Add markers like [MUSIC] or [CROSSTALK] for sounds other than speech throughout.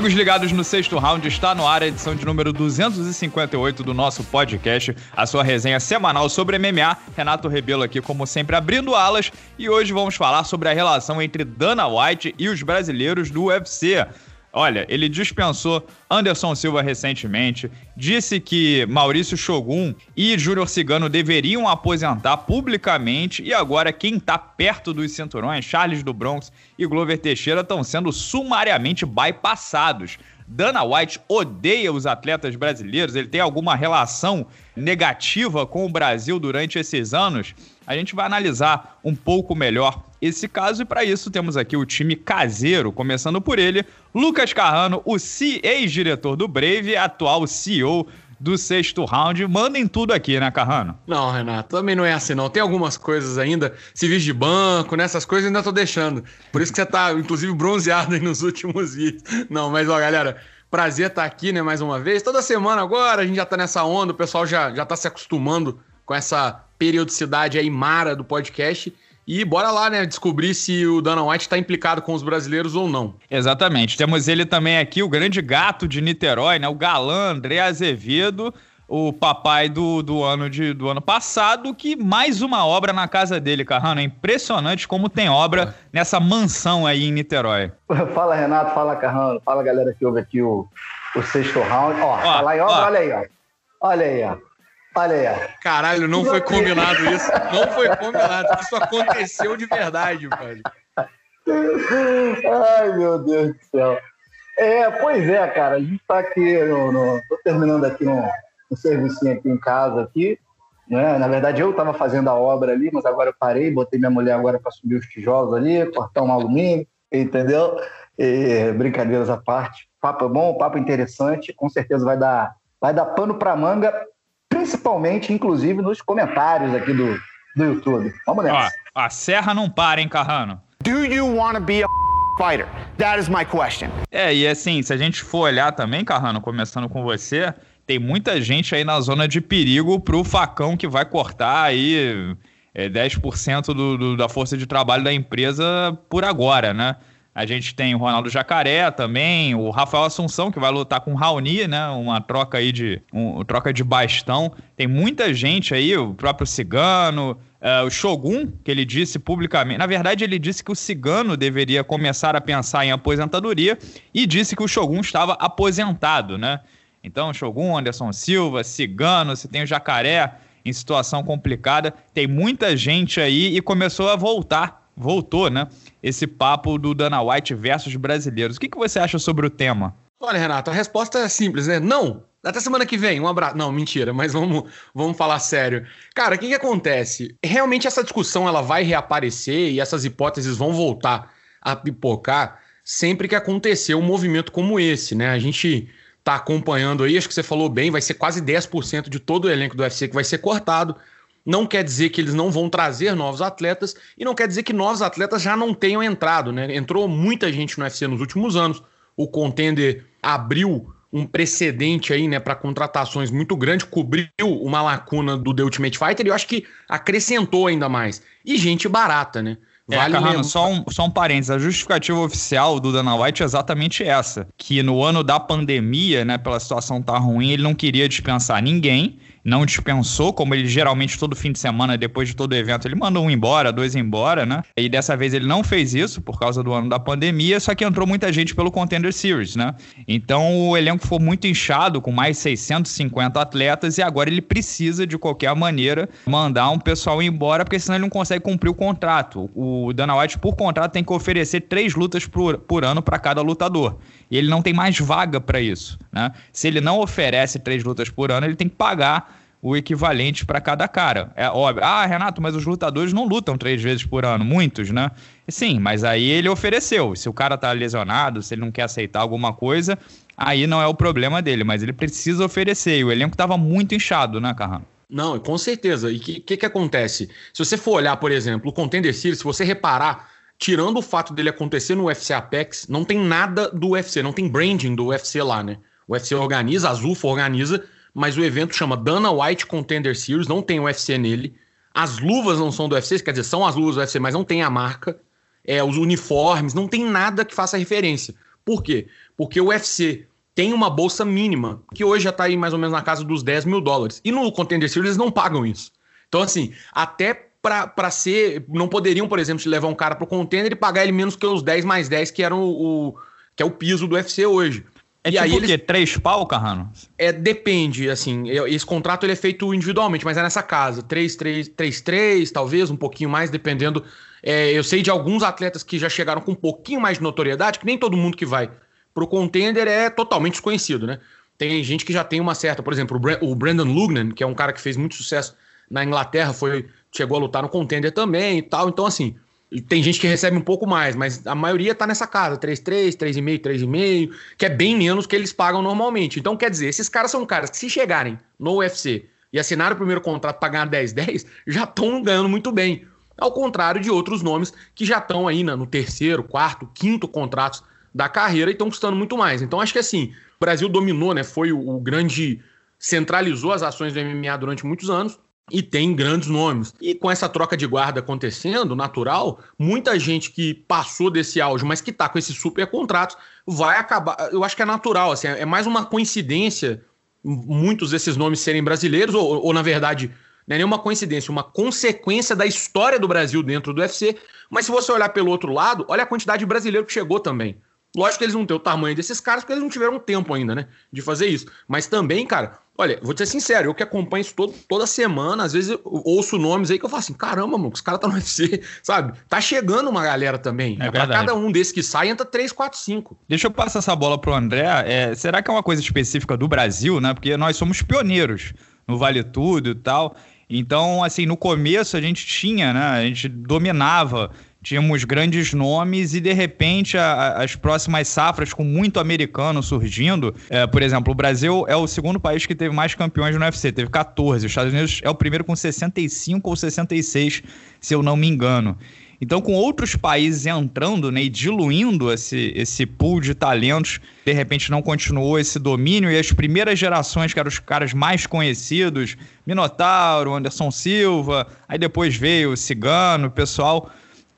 Amigos ligados no sexto round, está no ar a edição de número 258 do nosso podcast, a sua resenha semanal sobre MMA. Renato Rebelo aqui, como sempre, abrindo alas. E hoje vamos falar sobre a relação entre Dana White e os brasileiros do UFC. Olha, ele dispensou Anderson Silva recentemente, disse que Maurício Shogun e Júnior Cigano deveriam aposentar publicamente e agora quem está perto dos cinturões, Charles do Bronx e Glover Teixeira, estão sendo sumariamente bypassados. Dana White odeia os atletas brasileiros, ele tem alguma relação negativa com o Brasil durante esses anos? A gente vai analisar um pouco melhor esse caso e para isso temos aqui o time caseiro, começando por ele, Lucas Carrano, o ex-diretor do Brave, atual CEO do sexto round. Mandem tudo aqui, né, Carrano? Não, Renato, também não é assim, não. Tem algumas coisas ainda, civis de banco, nessas coisas ainda tô deixando. Por isso que você tá, inclusive, bronzeado aí nos últimos vídeos. Não, mas ó, galera, prazer estar tá aqui, né, mais uma vez. Toda semana agora, a gente já tá nessa onda, o pessoal já, já tá se acostumando com essa periodicidade aí mara do podcast. E bora lá, né, descobrir se o Dana White está implicado com os brasileiros ou não. Exatamente. Temos ele também aqui, o grande gato de Niterói, né, o galã André Azevedo, o papai do, do, ano, de, do ano passado, que mais uma obra na casa dele, Carrano. É impressionante como tem obra nessa mansão aí em Niterói. [LAUGHS] Fala, Renato. Fala, Carrano. Fala, galera que ouve aqui o, o sexto round. Ó, ó em obra, ó. olha aí, ó. Olha aí, ó. Olha aí. Caralho, não foi combinado isso. Não foi combinado. Isso aconteceu de verdade, velho. Ai, meu Deus do céu. É, pois é, cara. A gente tá aqui no. no tô terminando aqui um, um serviço aqui em casa aqui. Né? Na verdade, eu estava fazendo a obra ali, mas agora eu parei, botei minha mulher agora para subir os tijolos ali, cortar um alumínio, entendeu? E, brincadeiras à parte. Papo bom, papo interessante, com certeza vai dar, vai dar pano para manga principalmente, inclusive, nos comentários aqui do, do YouTube. Vamos nessa. Ó, a serra não para, hein, Carrano? Do you want to be a fighter? That is my question. É, e assim, se a gente for olhar também, Carrano, começando com você, tem muita gente aí na zona de perigo pro facão que vai cortar aí é, 10% do, do, da força de trabalho da empresa por agora, né? A gente tem o Ronaldo Jacaré também, o Rafael Assunção, que vai lutar com o Raoni, né? Uma troca aí de. Um, troca de bastão. Tem muita gente aí, o próprio Cigano, uh, o Shogun, que ele disse publicamente. Na verdade, ele disse que o Cigano deveria começar a pensar em aposentadoria e disse que o Shogun estava aposentado, né? Então, Shogun, Anderson Silva, Cigano, você tem o Jacaré em situação complicada. Tem muita gente aí e começou a voltar voltou, né? Esse papo do Dana White versus brasileiros. O que, que você acha sobre o tema? Olha, Renato, a resposta é simples, né? Não. Até semana que vem, um abraço. Não, mentira, mas vamos, vamos falar sério. Cara, o que, que acontece? Realmente essa discussão ela vai reaparecer e essas hipóteses vão voltar a pipocar sempre que acontecer um movimento como esse, né? A gente tá acompanhando aí, acho que você falou bem, vai ser quase 10% de todo o elenco do UFC que vai ser cortado. Não quer dizer que eles não vão trazer novos atletas e não quer dizer que novos atletas já não tenham entrado, né? Entrou muita gente no UFC nos últimos anos. O contender abriu um precedente aí, né, para contratações muito grande, cobriu uma lacuna do The Ultimate Fighter e eu acho que acrescentou ainda mais. E gente barata, né? É, vale é, Carrano, só um, só um parênteses. A justificativa oficial do Dana White é exatamente essa. Que no ano da pandemia, né, pela situação tá ruim, ele não queria dispensar ninguém não dispensou, como ele geralmente todo fim de semana, depois de todo evento, ele manda um embora, dois embora, né? E dessa vez ele não fez isso por causa do ano da pandemia, só que entrou muita gente pelo Contender Series, né? Então o elenco foi muito inchado, com mais 650 atletas, e agora ele precisa, de qualquer maneira, mandar um pessoal embora, porque senão ele não consegue cumprir o contrato. O Dana White, por contrato, tem que oferecer três lutas por, por ano para cada lutador. E ele não tem mais vaga para isso, né? Se ele não oferece três lutas por ano, ele tem que pagar o equivalente para cada cara. É óbvio. Ah, Renato, mas os lutadores não lutam três vezes por ano, muitos, né? Sim, mas aí ele ofereceu. Se o cara tá lesionado, se ele não quer aceitar alguma coisa, aí não é o problema dele, mas ele precisa oferecer. E o elenco tava muito inchado, né, Carrano? Não, com certeza. E o que, que, que acontece? Se você for olhar, por exemplo, o Contender Series, se você reparar, tirando o fato dele acontecer no UFC Apex, não tem nada do UFC, não tem branding do UFC lá, né? O UFC organiza, a Azulfa organiza, mas o evento chama Dana White Contender Series, não tem UFC nele. As luvas não são do UFC, quer dizer, são as luvas do UFC, mas não tem a marca. É, os uniformes, não tem nada que faça referência. Por quê? Porque o UFC tem uma bolsa mínima, que hoje já está aí mais ou menos na casa dos 10 mil dólares. E no Contender Series eles não pagam isso. Então, assim, até para ser. Não poderiam, por exemplo, levar um cara pro contender e pagar ele menos que os 10 mais 10, que eram o, o que é o piso do UFC hoje. É e tipo aí o quê? Três pau, Carrano? É, depende, assim. Esse contrato ele é feito individualmente, mas é nessa casa. Três, três, três, três, talvez, um pouquinho mais, dependendo. É, eu sei de alguns atletas que já chegaram com um pouquinho mais de notoriedade, que nem todo mundo que vai pro contender é totalmente desconhecido, né? Tem gente que já tem uma certa, por exemplo, o Brandon Lugnan, que é um cara que fez muito sucesso na Inglaterra, foi chegou a lutar no contender também e tal. Então, assim, tem gente que recebe um pouco mais, mas a maioria tá nessa casa, 3,3, 3,5, 3,5, que é bem menos que eles pagam normalmente. Então, quer dizer, esses caras são caras que se chegarem no UFC e assinaram o primeiro contrato para ganhar 10, 10, [LAUGHS] já estão ganhando muito bem. Ao contrário de outros nomes que já estão aí no terceiro, quarto, quinto contratos da carreira e estão custando muito mais. Então, acho que assim, o Brasil dominou, né? Foi o, o grande. centralizou as ações do MMA durante muitos anos e tem grandes nomes. E com essa troca de guarda acontecendo, natural, muita gente que passou desse auge, mas que tá com esses super contratos, vai acabar. Eu acho que é natural, assim, é mais uma coincidência muitos desses nomes serem brasileiros, ou, ou na verdade, não é nenhuma coincidência, uma consequência da história do Brasil dentro do UFC. Mas se você olhar pelo outro lado, olha a quantidade de brasileiro que chegou também. Lógico que eles não têm o tamanho desses caras, porque eles não tiveram tempo ainda, né? De fazer isso. Mas também, cara, olha, vou te ser sincero, eu que acompanho isso todo, toda semana, às vezes eu ouço nomes aí que eu falo assim: caramba, mano, os caras estão tá no [LAUGHS] UFC, sabe? Tá chegando uma galera também. É pra cada um desses que sai, entra 3, 4, 5. Deixa eu passar essa bola pro André. É, será que é uma coisa específica do Brasil, né? Porque nós somos pioneiros no Vale Tudo e tal. Então, assim, no começo a gente tinha, né? A gente dominava tínhamos grandes nomes e de repente a, a, as próximas safras com muito americano surgindo, é, por exemplo, o Brasil é o segundo país que teve mais campeões no UFC, teve 14, os Estados Unidos é o primeiro com 65 ou 66, se eu não me engano. Então, com outros países entrando né, e diluindo esse, esse pool de talentos, de repente não continuou esse domínio. E as primeiras gerações, que eram os caras mais conhecidos, Minotauro, Anderson Silva, aí depois veio o Cigano, o pessoal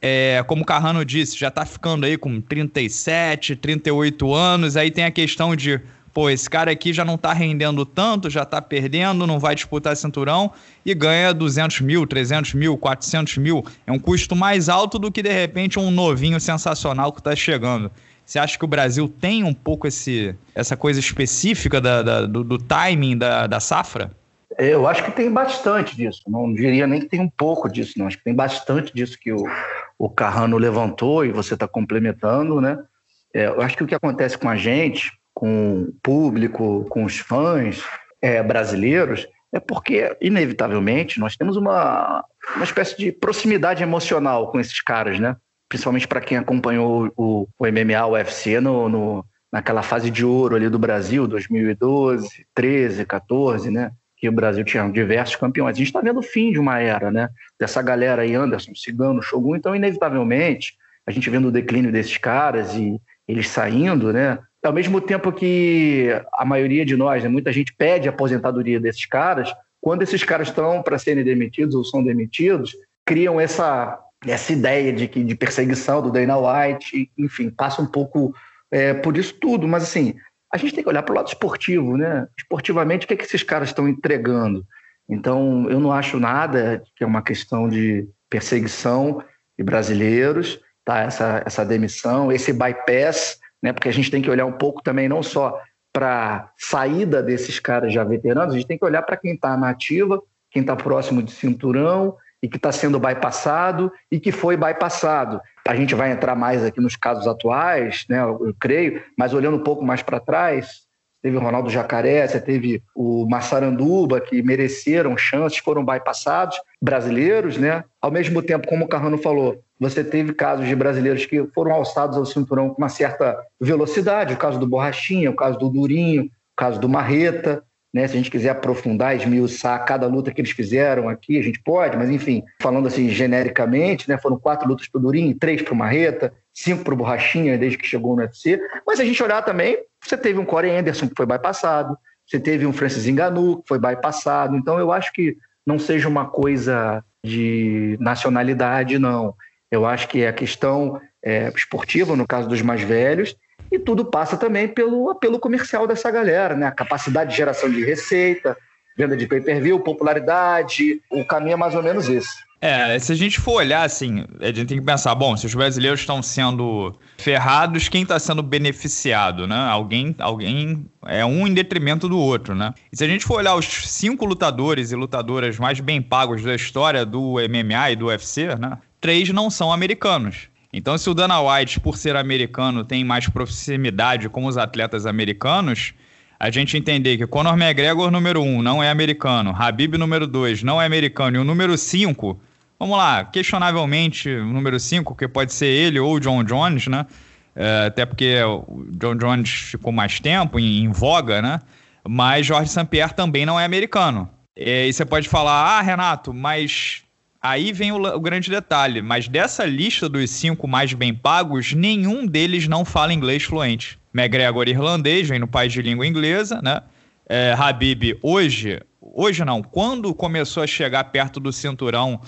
é, como o Carrano disse, já tá ficando aí com 37, 38 anos. Aí tem a questão de, pô, esse cara aqui já não tá rendendo tanto, já tá perdendo, não vai disputar cinturão e ganha 200 mil, 300 mil, 400 mil. É um custo mais alto do que, de repente, um novinho sensacional que tá chegando. Você acha que o Brasil tem um pouco esse, essa coisa específica da, da do, do, timing da, da safra? Eu acho que tem bastante disso. Não diria nem que tem um pouco disso, não. Acho que tem bastante disso que o, o Carrano levantou e você está complementando, né? É, eu acho que o que acontece com a gente, com o público, com os fãs é, brasileiros, é porque, inevitavelmente, nós temos uma, uma espécie de proximidade emocional com esses caras, né? Principalmente para quem acompanhou o, o MMA, o UFC, no, no, naquela fase de ouro ali do Brasil, 2012, 13, 14, né? Que o Brasil tinha diversos campeões. A gente está vendo o fim de uma era, né? Dessa galera aí, Anderson, Cigano, Shogun. Então, inevitavelmente, a gente vendo o declínio desses caras e eles saindo, né? Ao mesmo tempo que a maioria de nós, né, muita gente pede a aposentadoria desses caras, quando esses caras estão para serem demitidos ou são demitidos, criam essa, essa ideia de, que, de perseguição do Dana White, enfim, passa um pouco é, por isso tudo. Mas, assim, a gente tem que olhar para o lado esportivo, né? Esportivamente, o que, é que esses caras estão entregando? Então, eu não acho nada que é uma questão de perseguição de brasileiros, tá? Essa, essa demissão, esse bypass, né? Porque a gente tem que olhar um pouco também, não só para saída desses caras já veteranos, a gente tem que olhar para quem está na ativa, quem está próximo de cinturão e que está sendo bypassado e que foi bypassado. A gente vai entrar mais aqui nos casos atuais, né, eu creio, mas olhando um pouco mais para trás, teve o Ronaldo Jacaré, você teve o Massaranduba, que mereceram chances, foram bypassados, brasileiros, né? Ao mesmo tempo, como o Carrano falou, você teve casos de brasileiros que foram alçados ao cinturão com uma certa velocidade, o caso do Borrachinha, o caso do Durinho, o caso do Marreta, né? Se a gente quiser aprofundar, esmiuçar cada luta que eles fizeram aqui, a gente pode, mas enfim, falando assim genericamente, né? foram quatro lutas para o Durinho, três para o Marreta, cinco para o Borrachinha desde que chegou no UFC. Mas se a gente olhar também, você teve um Corey Anderson que foi bypassado, você teve um Francis Ngannou que foi bypassado. Então eu acho que não seja uma coisa de nacionalidade, não. Eu acho que é a questão é, esportiva, no caso dos mais velhos, E tudo passa também pelo apelo comercial dessa galera, né? A capacidade de geração de receita, venda de pay-per-view, popularidade, o caminho é mais ou menos esse. É, se a gente for olhar assim, a gente tem que pensar, bom, se os brasileiros estão sendo ferrados, quem está sendo beneficiado, né? Alguém, alguém é um em detrimento do outro, né? E se a gente for olhar os cinco lutadores e lutadoras mais bem pagos da história do MMA e do UFC, né? Três não são americanos. Então, se o Dana White, por ser americano, tem mais proximidade com os atletas americanos, a gente entender que Conor McGregor, número um, não é americano, Habib, número dois, não é americano, e o número cinco Vamos lá, questionavelmente o número 5, que pode ser ele ou o John Jones, né? É, até porque o John Jones ficou mais tempo em, em voga, né? Mas Jorge St. Pierre também não é americano. É, e você pode falar, ah, Renato, mas aí vem o, o, grande detalhe. Mas dessa lista dos cinco mais bem pagos, nenhum deles não fala inglês fluente. McGregor irlandês, vem no país de língua inglesa, né? É, Habib hoje hoje não, quando começou a chegar perto do cinturão,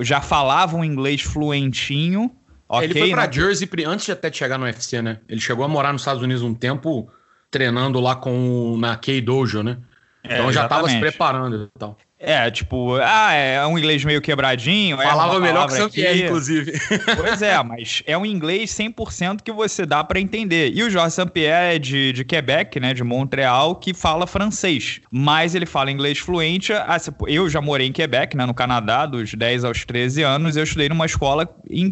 já falavam inglês fluentinho. Okay, ele foi pra né? Jersey antes de até chegar no UFC, né? Ele chegou a morar nos Estados Unidos um tempo treinando lá com na K Dojo, né? É, então já estava se preparando e tal. É, tipo, ah, é um inglês meio quebradinho. É Falava é melhor que o Saint-Pierre, inclusive. [LAUGHS] Pois é, mas é um inglês 100% que você dá para entender. E o Jorge Saint-Pierre é de, de Quebec, né, de Montreal, que fala francês. Mas ele fala inglês fluente. Ah, eu já morei em Quebec, né, no Canadá, dos 10 aos 13 anos. Eu estudei numa escola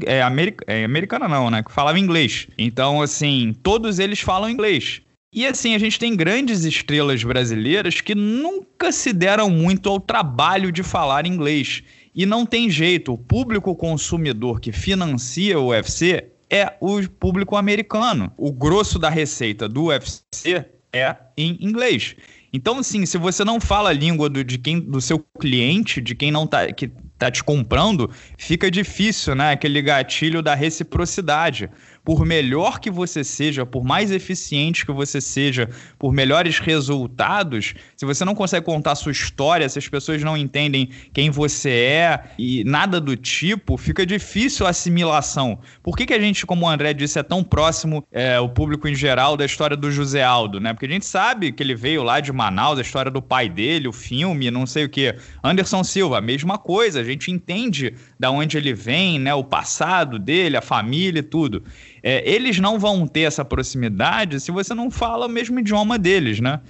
é, americ, é, americana não, né, que falava inglês. Então, assim, todos eles falam inglês. E assim, a gente tem grandes estrelas brasileiras que nunca se deram muito ao trabalho de falar inglês. E não tem jeito, o público consumidor que financia o UFC é o público americano. O grosso da receita do UFC é em inglês. Então, assim, se você não fala a língua do, de quem, do seu cliente, de quem não tá, que tá te comprando, fica difícil, né? Aquele gatilho da reciprocidade por melhor que você seja, por mais eficiente que você seja, por melhores resultados, se você não consegue contar sua história, se as pessoas não entendem quem você é e nada do tipo, fica difícil a assimilação. Por que, que a gente, como o André disse, é tão próximo, é, o público em geral, da história do José Aldo, né? Porque a gente sabe que ele veio lá de Manaus, a história do pai dele, o filme, não sei o que. Anderson Silva, mesma coisa, a gente entende da onde ele vem, né? O passado dele, a família e tudo. É, eles não vão ter essa proximidade se você não fala o mesmo idioma deles, né?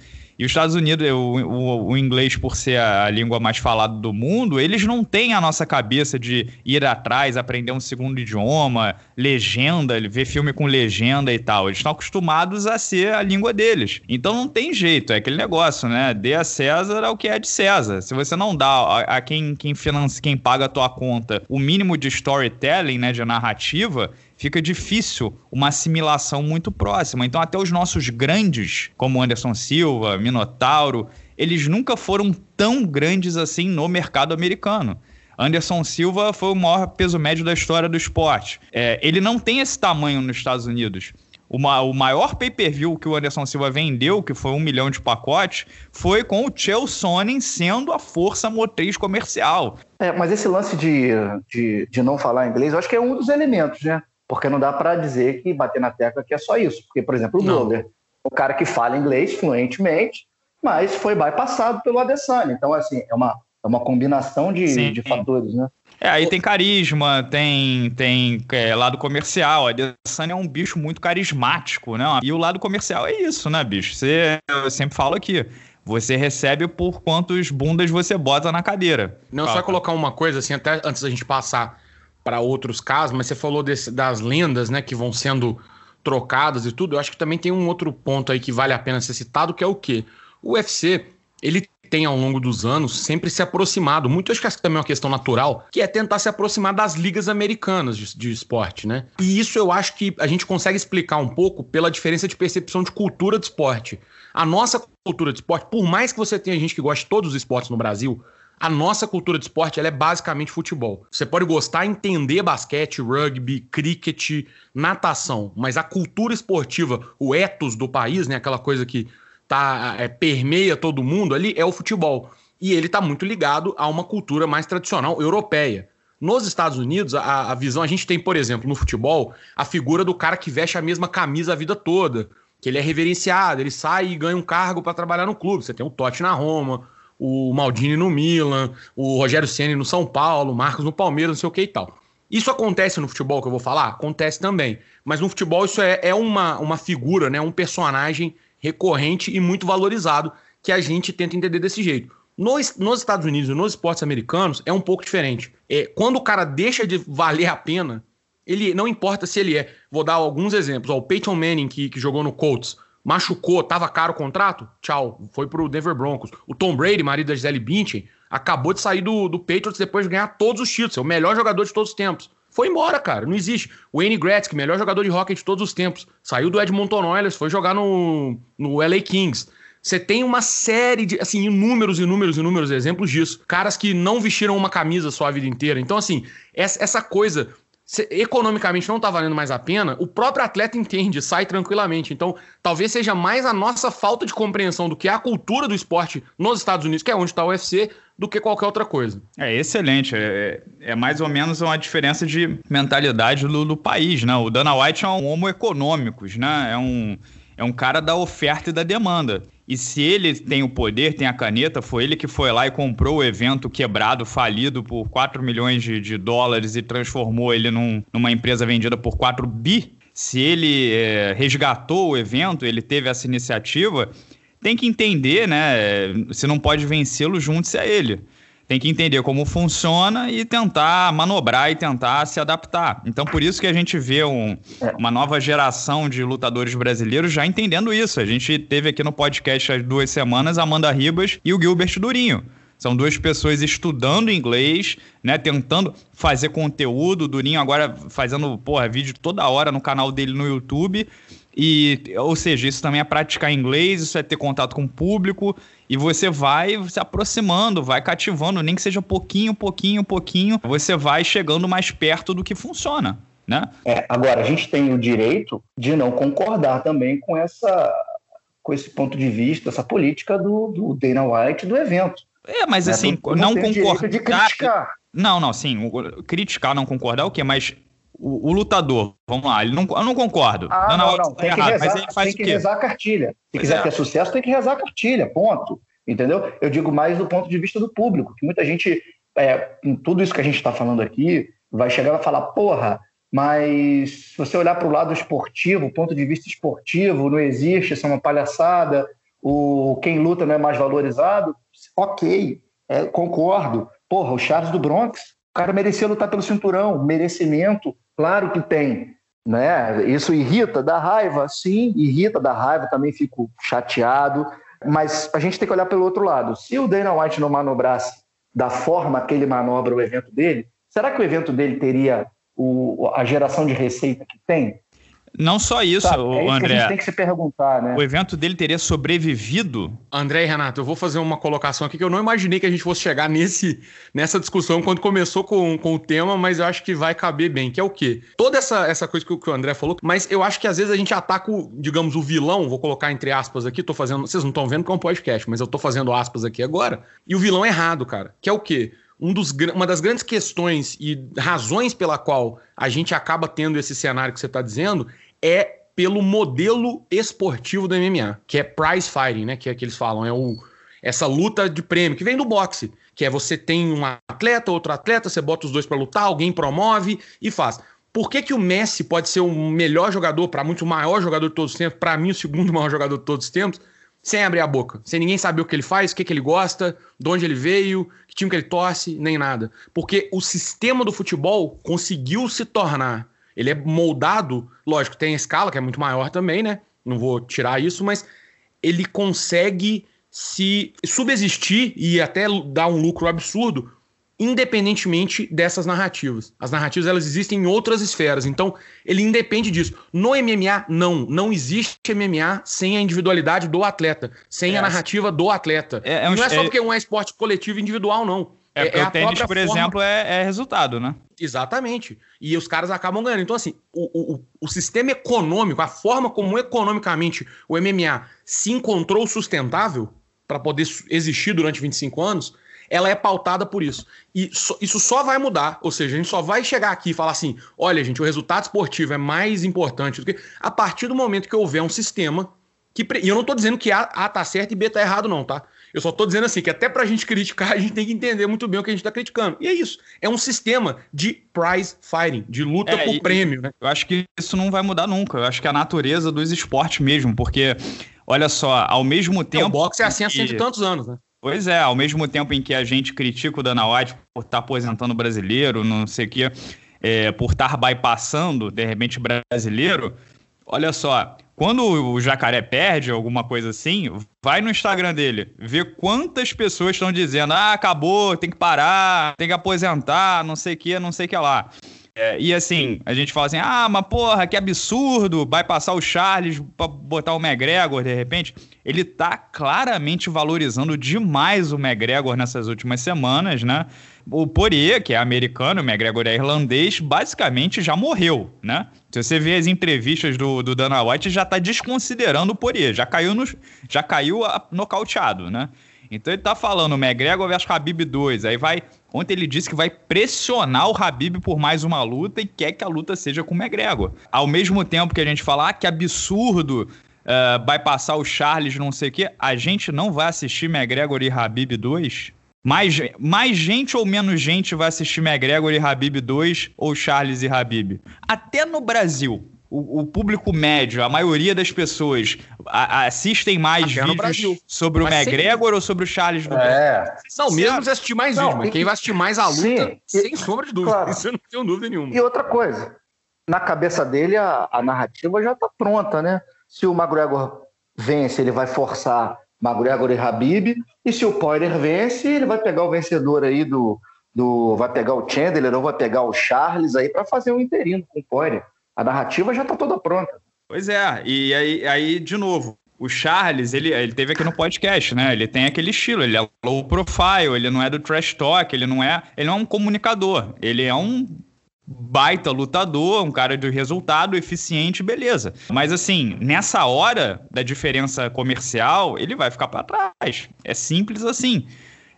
E os Estados Unidos, o, o, o, inglês, por ser a, língua mais falada do mundo, eles não têm a nossa cabeça de ir atrás, aprender um segundo idioma, legenda, ver filme com legenda e tal. Eles estão acostumados a ser a língua deles. Então não tem jeito, é aquele negócio, né? Dê a César o que é de César. Se você não dá a, a quem, quem, financia, quem paga a tua conta o mínimo de storytelling, né, de narrativa, fica difícil uma assimilação muito próxima. Então, até os nossos grandes, como Anderson Silva, Minotauro, eles nunca foram tão grandes assim no mercado americano. Anderson Silva foi o maior peso médio da história do esporte. É, ele não tem esse tamanho nos Estados Unidos. Uma, o maior pay-per-view que o Anderson Silva vendeu, que foi um milhão de pacotes, foi com o Chael Sonnen sendo a força motriz comercial. É, mas esse lance de, de, de não falar inglês, eu acho que é um dos elementos, né? Porque não dá para dizer que bater na tecla que é só isso. Porque, por exemplo, o Glover, o cara que fala inglês fluentemente, mas foi bypassado pelo Adesanya. Então, assim, é uma, é uma combinação de, de fatores, né? É, aí tem carisma, tem, tem é, lado comercial. A Adesanya é um bicho muito carismático, né? E o lado comercial é isso, né, bicho? Você, eu sempre falo aqui, você recebe por quantos bundas você bota na cadeira. Não, só colocar uma coisa, assim, até antes da gente passar para outros casos, mas você falou desse, das lendas, né, que vão sendo trocadas e tudo. Eu acho que também tem um outro ponto aí que vale a pena ser citado, que é o quê? O UFC, ele tem ao longo dos anos sempre se aproximado, muito acho que essa também é uma questão natural, que é tentar se aproximar das ligas americanas de, de, esporte, né? E isso eu acho que a gente consegue explicar um pouco pela diferença de percepção de cultura de esporte. A nossa cultura de esporte, por mais que você tenha gente que goste de todos os esportes no Brasil, a nossa cultura de esporte é basicamente futebol. Você pode gostar, entender basquete, rugby, cricket, natação, mas a cultura esportiva, o ethos do país, né, aquela coisa que tá é, permeia todo mundo ali, é o futebol. E ele está muito ligado a uma cultura mais tradicional europeia. Nos Estados Unidos, a, a, visão, a gente tem, por exemplo, no futebol, a figura do cara que veste a mesma camisa a vida toda, que ele é reverenciado, ele sai e ganha um cargo para trabalhar no clube. Você tem o Totti na Roma, o Maldini no Milan, o Rogério Ceni no São Paulo, o Marcos no Palmeiras, não sei o que e tal. Isso acontece no futebol que eu vou falar? Acontece também. Mas no futebol isso é, é uma, uma figura, né, um personagem recorrente e muito valorizado que a gente tenta entender desse jeito. Nos, nos Estados Unidos e nos esportes americanos é um pouco diferente. É, quando o cara deixa de valer a pena, ele não importa se ele é. Vou dar alguns exemplos. Ó, o Peyton Manning, que, que jogou no Colts, machucou, tava caro o contrato? Tchau, foi pro Denver Broncos. O Tom Brady, marido da Gisele Bündchen, acabou de sair do, do Patriots depois de ganhar todos os títulos. É o melhor jogador de todos os tempos. Foi embora, cara. Não existe. O Wayne Gretzky, melhor jogador de hockey de todos os tempos. Saiu do Edmonton Oilers, foi jogar no, no LA Kings. Você tem uma série de, assim, inúmeros, inúmeros, inúmeros exemplos disso. Caras que não vestiram uma camisa só a vida inteira. Então, assim, essa coisa economicamente não está valendo mais a pena, o próprio atleta entende, sai tranquilamente. Então, talvez seja mais a nossa falta de compreensão do que é a cultura do esporte nos Estados Unidos, que é onde está o UFC, do que qualquer outra coisa. É excelente. É, é mais ou menos uma diferença de mentalidade do, do país, né? O Dana White é um homo econômicos, né? É um, é um cara da oferta e da demanda. E se ele tem o poder, tem a caneta, foi ele que foi lá e comprou o evento quebrado, falido por 4 milhões de, de dólares e transformou ele num, numa empresa vendida por 4 bi. Se ele é, resgatou o evento, ele teve essa iniciativa, tem que entender, né? Se não pode vencê-lo, junte-se a ele tem que entender como funciona e tentar manobrar e tentar se adaptar. Então, por isso que a gente vê um, é. uma nova geração de lutadores brasileiros já entendendo isso. A gente teve aqui no podcast há duas semanas Amanda Ribas e o Gilbert Durinho. São duas pessoas estudando inglês, né? Tentando fazer conteúdo. O Durinho agora fazendo, porra, vídeo toda hora no canal dele no YouTube. E, ou seja, isso também é praticar inglês, isso é ter contato com o público, e você vai se aproximando, vai cativando, nem que seja pouquinho, pouquinho, pouquinho, você vai chegando mais perto do que funciona, né? É, agora, a gente tem o direito de não concordar também com essa com esse ponto de vista, essa política do, do Dana White do evento. É, mas né? assim, não concordar. Não, não, sim, criticar, não concordar o quê? Mas o, o, lutador, vamos lá, ele não, eu não concordo. Ah, não, não, não. Tem, errado, que rezar, tem que rezar a cartilha. Se pois quiser é. ter sucesso, tem que rezar a cartilha, ponto. Entendeu? Eu digo mais do ponto de vista do público, que muita gente, é, com tudo isso que a gente está falando aqui, vai chegar e vai falar, porra, mas se você olhar para o lado esportivo, ponto de vista esportivo, não existe, isso é uma palhaçada, o quem luta não é mais valorizado, ok, é, concordo. Porra, o Charles do Bronx, o cara merecia lutar pelo cinturão, merecimento, Claro que tem. Né? Isso irrita, dá raiva? Sim, irrita, dá raiva, também fico chateado. Mas a gente tem que olhar pelo outro lado. Se o Dana White não manobrasse da forma que ele manobra o evento dele, será que o evento dele teria o, a geração de receita que tem? Não só isso, Sabe, o é isso André. Que a gente tem que se perguntar, né? O evento dele teria sobrevivido? André e Renato, eu vou fazer uma colocação aqui que eu não imaginei que a gente fosse chegar nesse, nessa discussão quando começou com, com o tema, mas eu acho que vai caber bem, que é o quê? Toda essa, essa coisa que, que o André falou, mas eu acho que às vezes a gente ataca, o, digamos, o vilão, vou colocar entre aspas aqui, tô fazendo, vocês não estão vendo que é um podcast, mas eu tô fazendo aspas aqui agora, e o vilão é errado, cara, que é o quê? Um dos, uma das grandes questões e razões pela qual a gente acaba tendo esse cenário que você está dizendo é pelo modelo esportivo do MMA, que é prize fighting, né? Que é que eles falam, é o, essa luta de prêmio, que vem do boxe, que é você tem um atleta, outro atleta, você bota os dois para lutar, alguém promove e faz. Por que, que o Messi pode ser o melhor jogador, para muito o maior jogador de todos os tempos, para mim o segundo [LAUGHS] maior jogador de todos os tempos, sem abrir a boca, sem ninguém saber o que ele faz, o que, que ele gosta, de onde ele veio, que time que ele torce, nem nada. Porque o sistema do futebol conseguiu se tornar ele é moldado, lógico, tem a escala que é muito maior também, né? Não vou tirar isso, mas ele consegue se subsistir e até dar um lucro absurdo, independentemente dessas narrativas. As narrativas elas existem em outras esferas, então ele independe disso. No MMA não, não existe MMA sem a individualidade do atleta, sem é, a narrativa do atleta. É, é um, não é só é porque um é esporte coletivo individual não. É, porque é o tênis, por forma... exemplo, é, é, resultado, né? Exatamente. E os caras acabam ganhando. Então, assim, o, o, o sistema econômico, a forma como economicamente o MMA se encontrou sustentável para poder existir durante 25 anos, ela é pautada por isso. E so, isso só vai mudar, ou seja, a gente só vai chegar aqui e falar assim: olha, gente, o resultado esportivo é mais importante do que. A partir do momento que houver um sistema que. E eu não estou dizendo que A, a tá certo e B tá errado, não, tá? Eu só estou dizendo assim que até para a gente criticar, a gente tem que entender muito bem o que a gente está criticando. E é isso. É um sistema de prize fighting, de luta é, por e, prêmio, né? Eu acho que isso não vai mudar nunca. Eu acho que é a natureza dos esportes mesmo, porque, olha só, ao mesmo tempo. É, o boxe é assim há cento e tantos anos, né? Pois é, ao mesmo tempo em que a gente critica o Dana White por estar tá aposentando brasileiro, não sei o quê, é, por estar bypassando, de repente, brasileiro, olha só, quando o Jacaré perde alguma coisa assim, vai no Instagram dele, vê quantas pessoas estão dizendo: ah, acabou, tem que parar, tem que aposentar, não sei o que, não sei o que lá. É, e assim, a gente fala assim: ah, mas porra, que absurdo, vai passar o Charles pra botar o McGregor de repente. Ele tá claramente valorizando demais o McGregor nessas últimas semanas, né? O Poirier, que é americano, o McGregor é irlandês, basicamente já morreu, né? Se você vê as entrevistas do, do Dana White, já tá desconsiderando o Poirier, já caiu, no, já caiu a, nocauteado, né? Então ele tá falando McGregor versus Habib 2, aí vai... Ontem ele disse que vai pressionar o Habib por mais uma luta e quer que a luta seja com o McGregor. Ao mesmo tempo que a gente fala, ah, que absurdo, uh, vai passar o Charles, não sei o quê, a gente não vai assistir McGregor e Habib 2? Mais, mais gente ou menos gente vai assistir McGregor e Habib 2 ou Charles e Habib? Até no Brasil, o, o público médio, a maioria das pessoas a, assistem mais Até vídeos sobre o McGregor ou sobre o Charles do é. Não, mesmo se assistir mais vídeos, mas quem vai assistir mais a luta, Sim, sem sombra de dúvida. Claro. [LAUGHS] Isso eu não tenho dúvida nenhuma. E outra coisa, na cabeça dele a, a narrativa já está pronta, né? Se o McGregor vence, ele vai forçar McGregor e Habib. E se o Poirier vence, ele vai pegar o vencedor aí do, do vai pegar o Chandler ou vai pegar o Charles aí para fazer um interino com o Poirier. A narrativa já está toda pronta. Pois é, e aí, aí de novo, o Charles, ele, ele teve aqui no podcast, né? Ele tem aquele estilo, ele é low profile, ele não é do trash talk, ele não é, ele não é um comunicador, ele é um baita lutador, um cara de resultado, eficiente, beleza. Mas assim, nessa hora da diferença comercial, ele vai ficar para trás. É simples assim.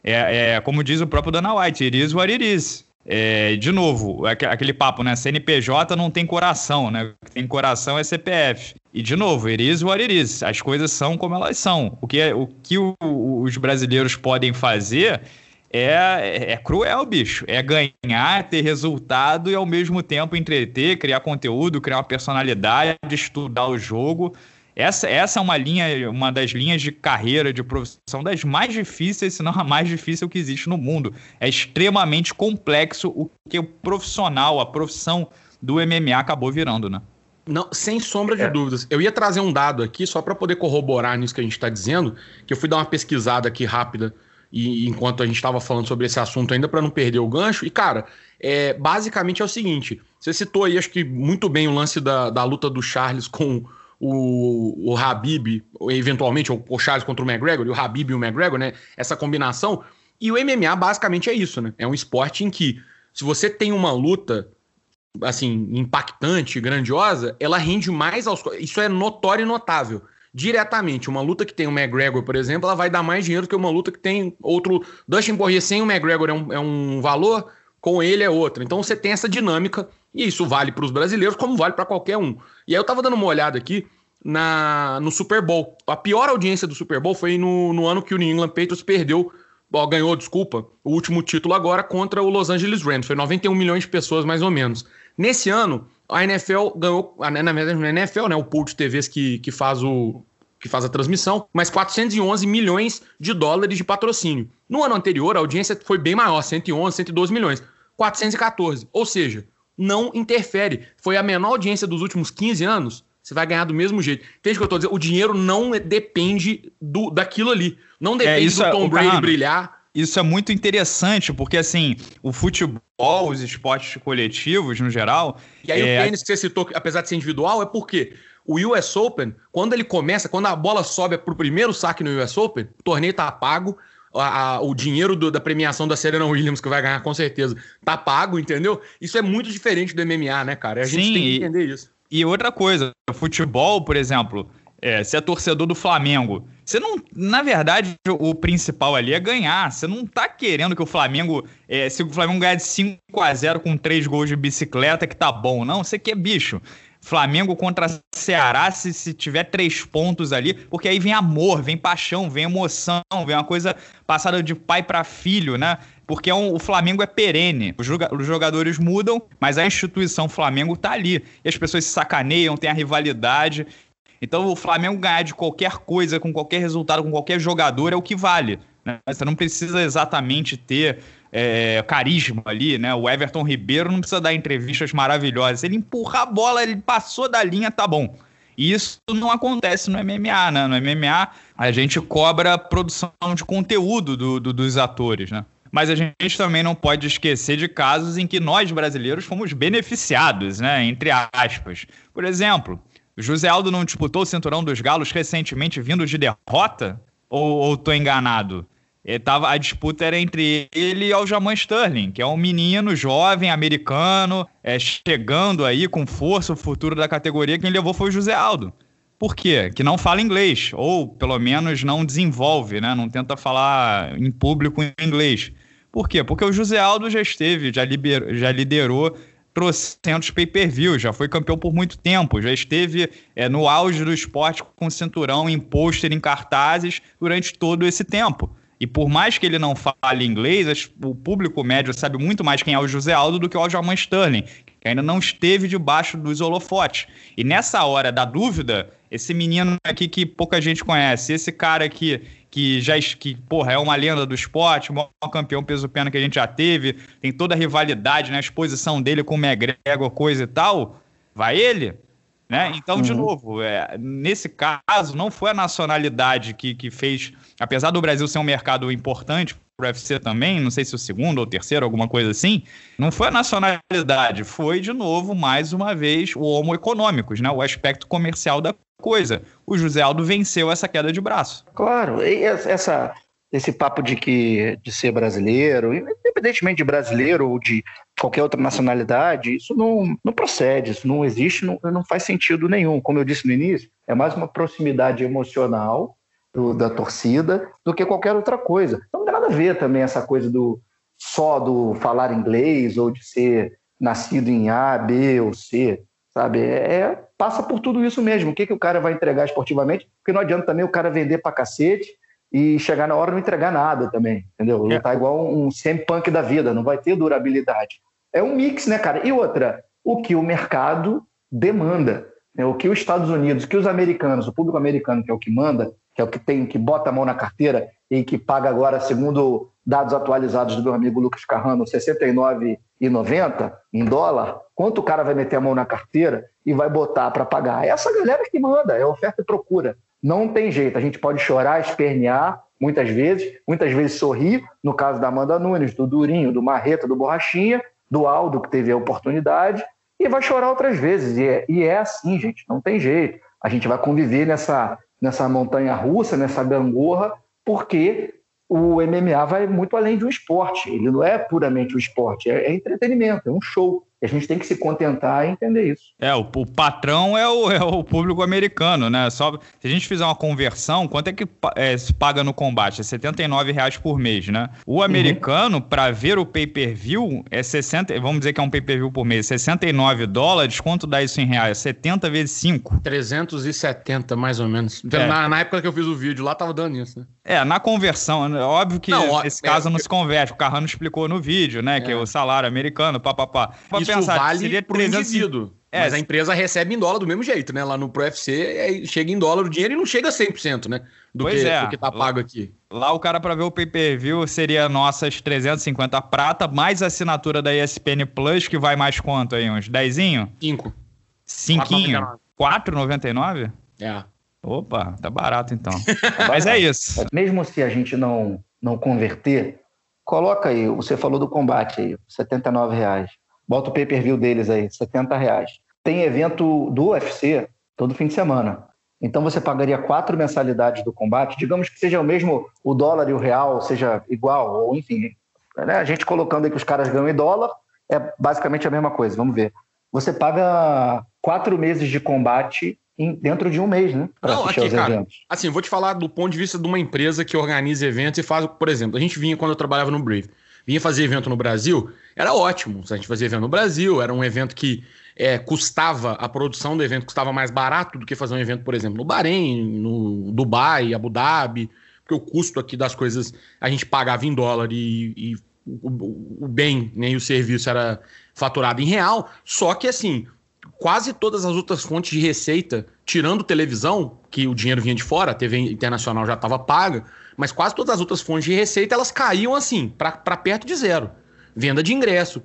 É, é, como diz o próprio Dana White, it is what it is. É, de novo, aquele papo, né? CNPJ não tem coração, né? O que tem coração é CPF. E, de novo, it is what it is. As coisas são como elas são. O que, é, o que o, os brasileiros podem fazer é, é cruel, bicho. É ganhar, ter resultado e ao mesmo tempo entreter, criar conteúdo, criar uma personalidade, estudar o jogo. Essa, essa é uma linha, uma das linhas de carreira, de profissão, das mais difíceis, se não a mais difícil que existe no mundo. É extremamente complexo o que o profissional, a profissão do MMA acabou virando, né? Não, sem sombra de é. dúvidas. Eu ia trazer um dado aqui só para poder corroborar nisso que a gente está dizendo, que eu fui dar uma pesquisada aqui rápida e enquanto a gente estava falando sobre esse assunto ainda para não perder o gancho. E, cara, é, basicamente é o seguinte: você citou aí, acho que muito bem, o lance da, da luta do Charles com o, o Habib, eventualmente, ou o Charles contra o McGregor, e o Habib e o McGregor, né? Essa combinação. E o MMA basicamente é isso, né? É um esporte em que, se você tem uma luta assim, impactante, grandiosa, ela rende mais aos. Isso é notório e notável diretamente. Uma luta que tem o McGregor, por exemplo, ela vai dar mais dinheiro que uma luta que tem outro. Dustin Poirier sem o McGregor é um, é um valor, com ele é outro. Então você tem essa dinâmica, e isso vale para os brasileiros como vale para qualquer um. E aí eu tava dando uma olhada aqui na, no Super Bowl. A pior audiência do Super Bowl foi no, no ano que o New England Patriots perdeu, ó, ganhou, desculpa, o último título agora contra o Los Angeles Rams. Foi 91 milhões de pessoas, mais ou menos. Nesse ano, a NFL ganhou, na verdade, na NFL, né, o pool de TVs que, que faz o que faz a transmissão, mas 411 milhões de dólares de patrocínio. No ano anterior, a audiência foi bem maior, 111, 112 milhões. 414. Ou seja, não interfere. Foi a menor audiência dos últimos 15 anos. Você vai ganhar do mesmo jeito. Entende o que eu tô dizendo? O dinheiro não depende do, daquilo ali. Não depende é, do Tom é, Brady brilhar isso é muito interessante, porque assim, o futebol, os esportes coletivos no geral. E aí é... o tênis que você citou, apesar de ser individual, é porque o US Open, quando ele começa, quando a bola sobe pro primeiro saque no US Open, o torneio tá pago. A, a, o dinheiro do, da premiação da Serena Williams, que vai ganhar com certeza, tá pago, entendeu? Isso é muito diferente do MMA, né, cara? A gente Sim, tem que entender isso. E outra coisa, futebol, por exemplo, é, se é torcedor do Flamengo Você não. Na verdade, o principal ali é ganhar. Você não tá querendo que o Flamengo. É, se o Flamengo ganhar de 5 a 0 com três gols de bicicleta, que tá bom. Não, você quer bicho. Flamengo contra Ceará, se, se tiver três pontos ali, porque aí vem amor, vem paixão, vem emoção, vem uma coisa passada de pai para filho, né? Porque é um, o Flamengo é perene. Os, os, jogadores mudam, mas a instituição Flamengo tá ali. E as pessoas se sacaneiam, tem a rivalidade. Então o Flamengo ganhar de qualquer coisa, com qualquer resultado, com qualquer jogador, é o que vale. Né? Você não precisa exatamente ter é, carisma ali, né? O Everton Ribeiro não precisa dar entrevistas maravilhosas. Ele empurra a bola, ele passou da linha, tá bom. E isso não acontece no MMA, né? No MMA, a gente cobra produção de conteúdo do, do, dos atores, né? Mas a gente também não pode esquecer de casos em que nós brasileiros fomos beneficiados, né? Entre aspas. Por exemplo, José Aldo não disputou o cinturão dos galos recentemente vindo de derrota? Ou, ou tô enganado? Ele tava, a disputa era entre ele e o Jaman Sterling, que é um menino jovem, americano, é, chegando aí com força o futuro da categoria. Quem levou foi o José Aldo. Por quê? Que não fala inglês, ou pelo menos não desenvolve, né? Não tenta falar em público em inglês. Por quê? Porque o José Aldo já esteve, já, liber, já liderou trocentos pay-per-view, já foi campeão por muito tempo, já esteve é, no auge do esporte com cinturão em pôster, em cartazes durante todo esse tempo. E por mais que ele não fale inglês, o público médio sabe muito mais quem é o José Aldo do que o Aljamain Sterling, que ainda não esteve debaixo dos holofotes. E nessa hora da dúvida, esse menino aqui que pouca gente conhece, esse cara aqui que já que, porra, é uma lenda do esporte, o maior campeão peso-pena que a gente já teve, tem toda a rivalidade, né, a exposição dele com o McGregor, coisa e tal, vai ele? Né? Então, de uhum. novo, é, nesse caso, não foi a nacionalidade que, que fez, apesar do Brasil ser um mercado importante para o UFC também, não sei se o segundo ou terceiro, alguma coisa assim, não foi a nacionalidade, foi, de novo, mais uma vez, o homo econômicos, né? o aspecto comercial da coisa. O José Aldo venceu essa queda de braço. Claro, essa, esse papo de que de ser brasileiro, independentemente de brasileiro ou de qualquer outra nacionalidade, isso não, não procede, isso não existe, não, não faz sentido nenhum. Como eu disse no início, é mais uma proximidade emocional do, da torcida do que qualquer outra coisa. Então não tem nada a ver também essa coisa do só do falar inglês ou de ser nascido em A, B ou C sabe? É, é, passa por tudo isso mesmo. O que, que o cara vai entregar esportivamente? Porque não adianta também o cara vender pra cacete e chegar na hora não entregar nada também, entendeu? É. Tá igual um semi-punk da vida, não vai ter durabilidade. É um mix, né, cara? E outra, o que o mercado demanda, né? o que os Estados Unidos, o que os americanos, o público americano, que é o que manda, que é o que tem, que bota a mão na carteira e que paga agora, segundo dados atualizados do meu amigo Lucas Carrano, R$ 69,90 em dólar, quanto o cara vai meter a mão na carteira e vai botar para pagar? É essa galera que manda, é oferta e procura. Não tem jeito, a gente pode chorar, espernear, muitas vezes, muitas vezes sorrir, no caso da Amanda Nunes, do Durinho, do Marreta, do Borrachinha, do Aldo, que teve a oportunidade, e vai chorar outras vezes. E é, e é assim, gente, não tem jeito. A gente vai conviver nessa, nessa montanha russa, nessa gangorra, porque o MMA vai muito além de um esporte. Ele não é puramente um esporte, é, é entretenimento, é um show. A gente tem que se contentar e entender isso. É, o, o patrão é o, é o público americano, né? Só, se a gente fizer uma conversão, quanto é que é, se paga no combate? É 79 reais por mês, né? O uhum. americano, uhum. para ver o pay-per-view, é 60, vamos dizer que é um pay-per-view por mês, 69 dólares, quanto dá isso em reais? 70 vezes 5. 370, mais ou menos. Então, é. Na, na, época que eu fiz o vídeo lá, tava dando isso, né? É, na conversão, né? óbvio que não, nesse é, caso não se converte. O Carrano explicou no vídeo, né? Que é o salário americano, papapá. Isso pensar, vale seria pro 300... indivíduo. É, mas a empresa recebe em dólar do mesmo jeito, né? Lá no Pro UFC, chega em dólar o dinheiro e não chega a 100%, né? Do pois que, é. do que tá pago aqui. Lá o cara para ver o pay-per-view seria nossas 350 prata, mais a assinatura da ESPN Plus, que vai mais quanto aí? Uns 10? 5. Cinquinho? 4,99? É. Opa, tá barato então. [LAUGHS] Mas é isso. Mesmo se a gente não, não converter, coloca aí, você falou do combate aí, 79 reais. Bota o pay-per-view deles aí, 70 reais. Tem evento do UFC todo fim de semana. Então você pagaria quatro mensalidades do combate, digamos que seja o mesmo, o dólar e o real seja igual, ou enfim, né? a gente colocando aí que os caras ganham em dólar, é basicamente a mesma coisa, vamos ver. Você paga quatro meses de combate em, dentro de um mês, né? Não, aqui, cara, eventos. assim, vou te falar do ponto de vista de uma empresa que organiza eventos e faz, por exemplo, a gente vinha quando eu trabalhava no Brave, vinha fazer evento no Brasil, era ótimo. A gente fazia evento no Brasil, era um evento que é, custava, a produção do evento custava mais barato do que fazer um evento, por exemplo, no Bahrein, no Dubai, Abu Dhabi, porque o custo aqui das coisas a gente pagava em dólar e, e o, o, bem né, e o serviço era faturado em real. Só que assim, quase todas as outras fontes de receita, tirando televisão, que o dinheiro vinha de fora, a TV internacional já estava paga, mas quase todas as outras fontes de receita elas caíam assim, para perto de zero. Venda de ingresso.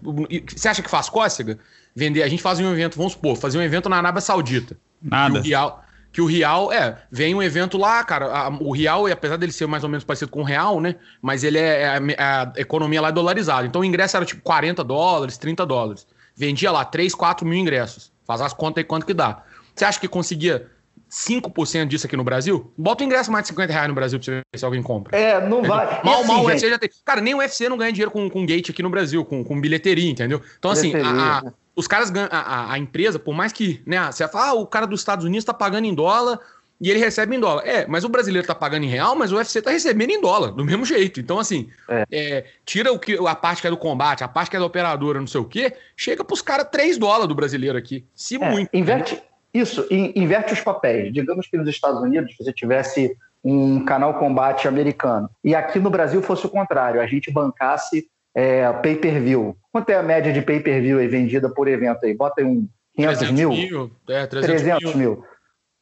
Você acha que faz cócega? Vender, a gente fazia um evento, vamos supor, fazer um evento na Arábia Saudita. Nada. Que o real, que o real é, vem um evento lá, cara, a, o real, apesar dele ser mais ou menos parecido com o real, né? Mas ele é, a, é a economia lá é dolarizada. Então o ingresso era tipo 40 dólares, 30 dólares. Vendia lá 3, 4 mil ingressos. Faz as contas aí quanto que dá. Você acha que conseguia 5% disso aqui no Brasil? Bota o ingresso mais de 50 reais no Brasil pra você ver se alguém compra. É, não vai. Mal, assim, mal, o UFC já tem. Cara, nem o UFC não ganha dinheiro com, com gate aqui no Brasil, com, com bilheteria, entendeu? Então, assim, a, a, né? os caras ganham. A, a, empresa, por mais que, né, você fala, ah, o cara dos Estados Unidos tá pagando em dólar e ele recebe em dólar. É, mas o brasileiro tá pagando em real, mas o UFC tá recebendo em dólar, do mesmo jeito. Então, assim, é. É, tira o que, a parte que é do combate, a parte que é da operadora, não sei o quê, chega pros caras 3 dólares do brasileiro aqui. Se é, muito. Inverte, isso, inverte os papéis. Digamos que nos Estados Unidos você tivesse um canal combate americano e aqui no Brasil fosse o contrário, a gente bancasse é, pay-per-view. Quanto é a média de pay-per-view vendida por evento aí? Bota aí um 500 mil? mil? É, 300, 300 mil. mil.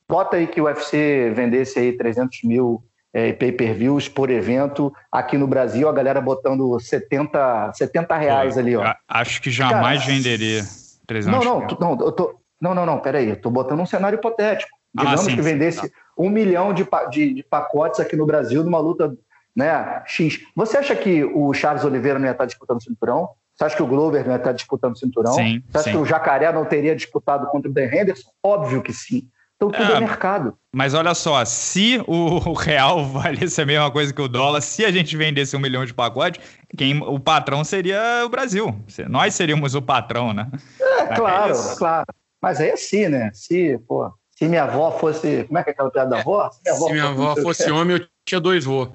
Bota aí que o UFC vendesse aí 300 mil é, pay-per-views por evento. Aqui no Brasil, a galera botando 70, 70 reais ali, ó. Acho que jamais Cara, venderia 300 não, não, mil. Não, eu tô, não, não, não, peraí. Eu tô botando um cenário hipotético. Ah, Digamos ah, sim, que vendesse sim, tá. um milhão de, de, de, pacotes aqui no Brasil numa luta né, X. Você acha que o Charles Oliveira não ia estar disputando o cinturão? Você acha que o Glover não ia estar disputando o cinturão? Sim, Você acha que o Jacaré não teria disputado contra o Dan Henderson? Óbvio que sim. Então tudo é, é mercado. Mas olha só, se o, o, real [LAUGHS] valesse a mesma coisa que o dólar, se a gente vendesse um milhão de pacotes, quem, o patrão seria o Brasil. Nós seríamos o patrão, né? É, claro, é claro. Mas aí é assim, né? Se, pô, se minha avó fosse. Como é que é aquela piada da avó? Se minha avó, se minha avó fosse, fosse homem, eu tinha dois vô.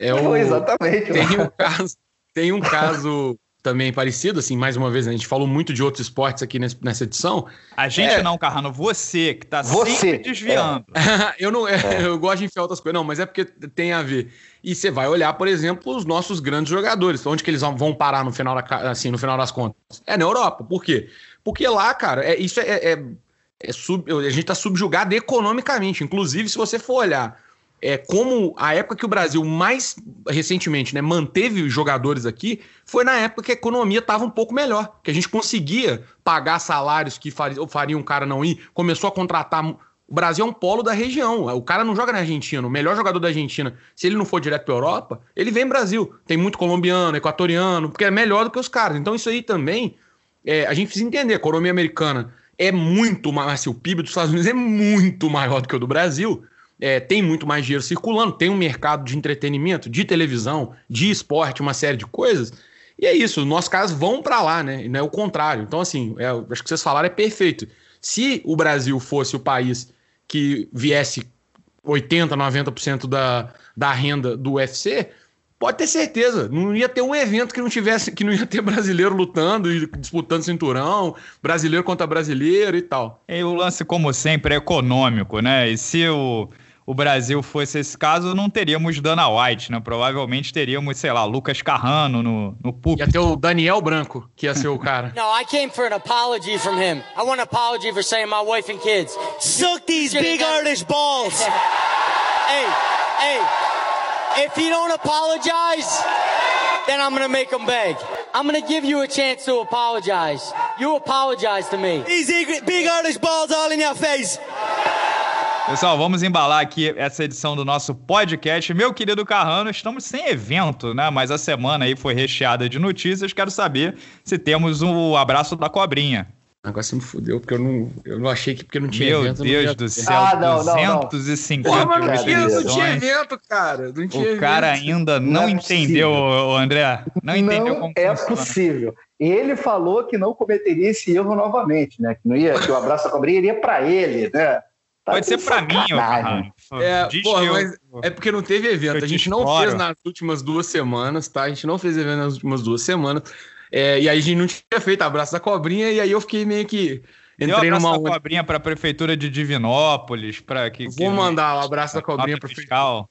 É o... [LAUGHS] Exatamente. Tem um caso, tem um caso também parecido, assim, mais uma vez, a gente falou muito de outros esportes aqui nessa edição. A gente é... não, Carrano, você que tá você. sempre desviando. É. [LAUGHS] eu não, é. eu gosto de enfiar outras coisas, não, mas é porque tem a ver. E você vai olhar, por exemplo, os nossos grandes jogadores, onde que eles vão parar no final, da, assim, no final das contas? É na Europa. Por quê? Porque lá, cara, é, isso é, é, é sub, a gente tá subjugado economicamente. Inclusive, se você for olhar é, como a época que o Brasil mais recentemente né, manteve os jogadores aqui foi na época que a economia estava um pouco melhor, que a gente conseguia pagar salários que fariam, fariam um cara não ir, começou a contratar. O Brasil é um polo da região. O cara não joga na Argentina. O melhor jogador da Argentina, se ele não for direto para Europa, ele vem Brasil. Tem muito colombiano, equatoriano, porque é melhor do que os caras. Então isso aí também é, a gente precisa entender. A economia americana é muito mais. Assim, o PIB dos Estados Unidos é muito maior do que o do Brasil é, tem muito mais dinheiro circulando, tem um mercado de entretenimento, de televisão, de esporte, uma série de coisas. E é isso, os nossos caras vão para lá, né? E não é o contrário. Então, assim, é, acho que vocês falaram é perfeito. Se o Brasil fosse o país que viesse 80%, 90% da, da renda do UFC, pode ter certeza, não ia ter um evento que não tivesse, que não ia ter brasileiro lutando e disputando cinturão, brasileiro contra brasileiro e tal. E o lance, como sempre, é econômico, né? E se o o Brasil fosse esse caso, não teríamos Dana White, né? Provavelmente teríamos, sei lá, Lucas Carrano no, no PUC. Ia ter o Daniel Branco, que ia ser o cara. no, I came for an apology from him. I want an apology for saying my wife and kids. Suck these big artist balls. [LAUGHS] hey, hey, if you don't apologize, then I'm gonna make them beg. I'm gonna give you a chance to apologize. You apologize to me. These big artist balls all in your face. Pessoal, vamos embalar aqui essa edição do nosso podcast. Meu querido Carrano, estamos sem evento, né? Mas a semana aí foi recheada de notícias. Quero saber se temos o um abraço da cobrinha. Agora você me fudeu, porque eu não, eu não achei que porque não tinha Meu evento. Meu Deus do céu, ah, não, 250 não, não. Porra, mas não tinha evento, cara. Não tinha o evento. cara ainda não, não é entendeu, André. Não entendeu não como é funciona. possível. Ele falou que não cometeria esse erro novamente, né? Que, não ia, que o abraço da cobrinha iria para ele, né? Tá Pode ser pra mim. Carrano. É, porra, eu- mas é porque não teve evento. A te gente não fez nas últimas duas semanas, tá? A gente não fez evento nas últimas duas semanas. É, e aí a gente não tinha feito abraço da cobrinha, e aí eu fiquei meio que. Entrei abraço numa. da cobrinha pra prefeitura de Divinópolis, para que, que Vou mandar o abraço da cobrinha pra fiscal.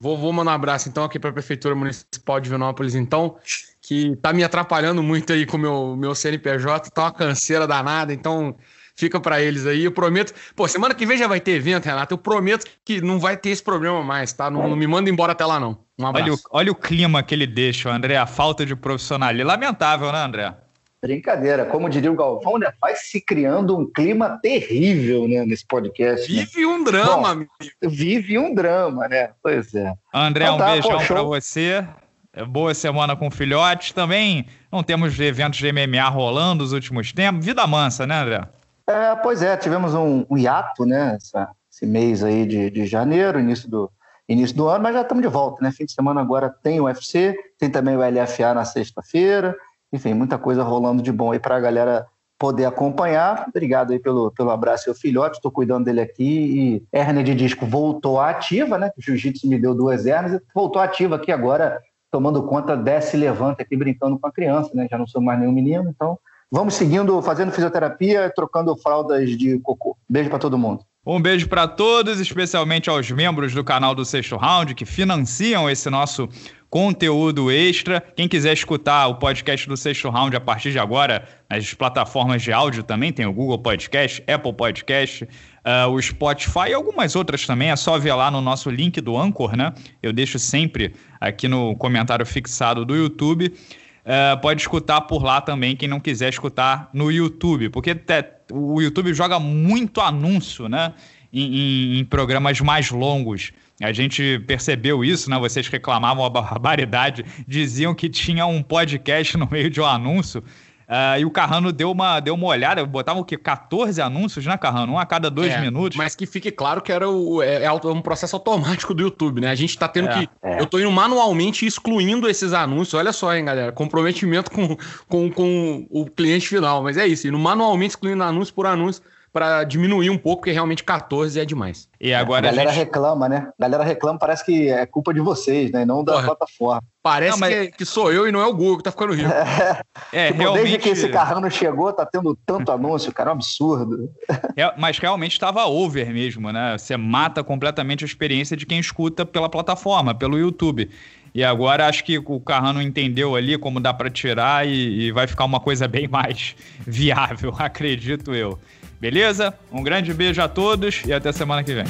Vou, vou mandar um abraço então aqui para a Prefeitura Municipal de Vinópolis, então, que tá me atrapalhando muito aí com o meu, meu CNPJ, tá uma canseira danada, então fica para eles aí. Eu prometo. Pô, semana que vem já vai ter evento, Renato. Eu prometo que não vai ter esse problema mais, tá? Não, não me manda embora até lá, não. Um Olha o, abraço. olha o clima que ele deixa, André, a falta de profissionalismo. Lamentável, né, André? Brincadeira, como diria o Galvão, né? Vai se criando um clima terrível né, nesse podcast. né? Vive um drama, Bom, amigo. Vive um drama, né? Pois é. André, Então um tá, beijão pra você. É, Boa semana com filhotes. Também não temos eventos de MMA rolando nos últimos tempos. Vida mansa, né, André? É, pois é, tivemos um, um hiato, né? essa- esse mês aí de, de janeiro, início do, início do ano, mas já estamos de volta, né? Fim de semana agora tem o UFC, tem também o LFA na sexta-feira, enfim, muita coisa rolando de bom aí para a galera poder acompanhar. Obrigado aí pelo, pelo abraço, seu filhote, estou cuidando dele aqui. E hérnia de disco voltou ativa, né? O jiu-jitsu me deu duas hérnias e voltou ativa aqui agora, tomando conta, desce e levanta aqui brincando com a criança, né? Já não sou mais nenhum menino, então vamos seguindo, fazendo fisioterapia, trocando fraldas de cocô. Beijo para todo mundo. Um beijo pra todos, especialmente aos membros do canal do Sexto Round que financiam esse nosso conteúdo extra. Quem quiser escutar o podcast do Sexto Round a partir de agora, nas plataformas de áudio também, tem o Google Podcast, Apple Podcast, ah, o Spotify e algumas outras também. É só ver lá no nosso link do Anchor, né? Eu deixo sempre aqui no comentário fixado do YouTube. É, pode escutar por lá também, quem não quiser escutar no YouTube, porque o YouTube joga muito anúncio, né? Em, em- em programas mais longos. A gente percebeu isso, né? Vocês reclamavam a barbaridade, diziam que tinha um podcast no meio de um anúncio. Ah, e o Carrano deu uma, deu uma olhada, botava o quê? 14 anúncios, né, Carrano? Um a cada dois É, minutos. Mas que fique claro que era o, é, é auto- um processo automático do YouTube, né? A gente tá tendo É, que. Eu tô indo manualmente excluindo esses anúncios. Olha só, hein, galera. Comprometimento com, com, com o cliente final. Mas é isso, indo manualmente excluindo anúncio por anúncio para diminuir um pouco, porque realmente 14 é demais. E agora a a galera gente... reclama, né? A galera reclama, parece que é culpa de vocês, né? Não da Porra. plataforma. Parece Não, mas- que, que sou eu e não é o Google que tá ficando rico. [LAUGHS] É, Tipo, Desde que esse realmente... Carrano chegou, tá tendo tanto anúncio, cara, é um absurdo. É, mas realmente estava over mesmo, né? Você mata completamente a experiência de quem escuta pela plataforma, pelo YouTube. E agora acho que o Carrano entendeu ali como dá para tirar e, e vai ficar uma coisa bem mais [LAUGHS] viável, acredito eu. Beleza? Um grande beijo a todos e até semana que vem.